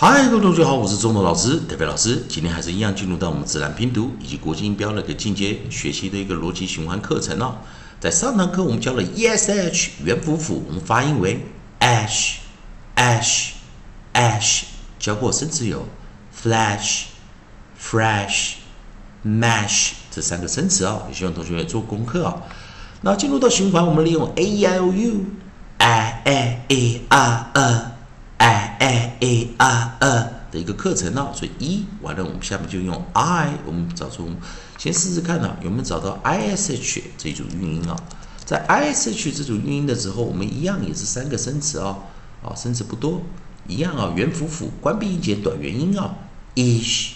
嗨，各位同学好，我是中文老师德飞老师。今天还是一样进入到我们自然拼读以及国际音标的一个进阶学习的一个逻辑循环课程哦。在上堂课我们教了 ESH 元辅辅，我们发音为 ash ash ash，教过生词有 flash fresh mash 这三个生词哦，也希望同学们做功课哦。那进入到循环，我们利用 a e i o u i a e r a i a e r 的一个课程哦，所以一完了，我们下面就用 i，我们找出，先试试看呢，有没有找到 i s h 这组韵音啊？在 i s h 这组韵音的时候，我们一样也是三个生词哦，啊，生词不多，一样啊，元辅辅，关闭音节，短元音啊，ish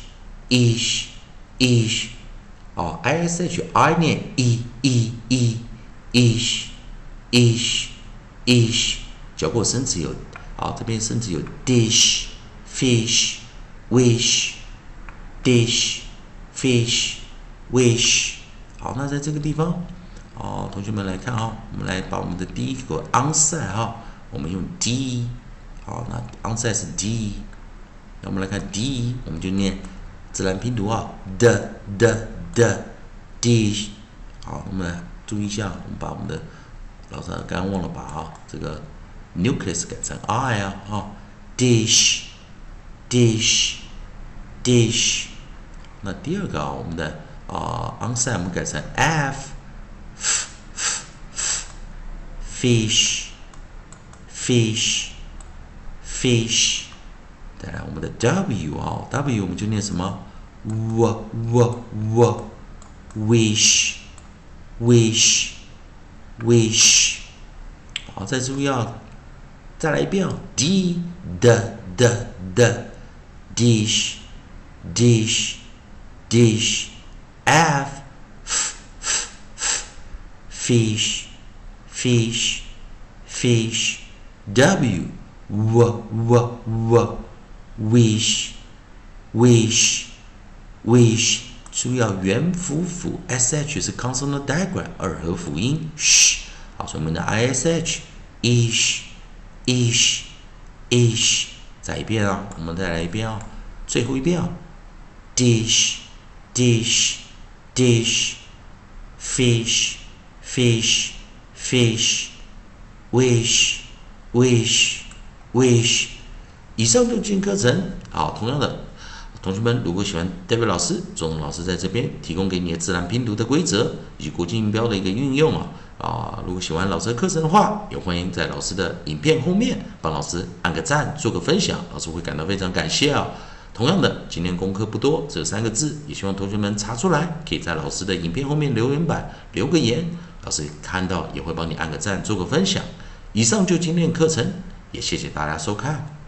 ish ish，哦，i s h i 念 e e e ish ish ish，教过生词有。好，这边甚至有 dish、fish、wish、dish、fish、wish。好，那在这个地方，哦，同学们来看啊，我们来把我们的第一个 onset 哈，我们用 d。好，那 onset 是 d。那我们来看 d，我们就念自然拼读啊，the the the dish。好，我们来注意一下，我们把我们的老师刚刚忘了把啊这个。nucleus 改成 i 啊，哈，dish，dish，dish。那第二个啊，我们的啊 onset 我们改成 f，f，f，fish，fish，fish。再来我们的 w 啊，w 我们就念什么？w，w，w，wish，wish，wish。好，再注意啊。 再来一遍哦，d the the the dish dish dish f f f fish fish fish w w w w wish wish wish 注意要元辅辅 sh 是 consonant diagram 二合辅音 sh 好，所以我们的 ish ish ish ish，再一遍啊，我们再来一遍啊，最后一遍啊，dish dish dish fish fish fish wish wish wish，以上就进课程。好，同样的，同学们如果喜欢戴伟老师，中文老师在这边提供给你的自然拼读的规则以及国际音标的一个运用啊。啊，如果喜欢老师的课程的话，也欢迎在老师的影片后面帮老师按个赞，做个分享，老师会感到非常感谢啊。同样的，今天功课不多，只有三个字，也希望同学们查出来，可以在老师的影片后面留言板留个言，老师看到也会帮你按个赞，做个分享。以上就今天的课程，也谢谢大家收看。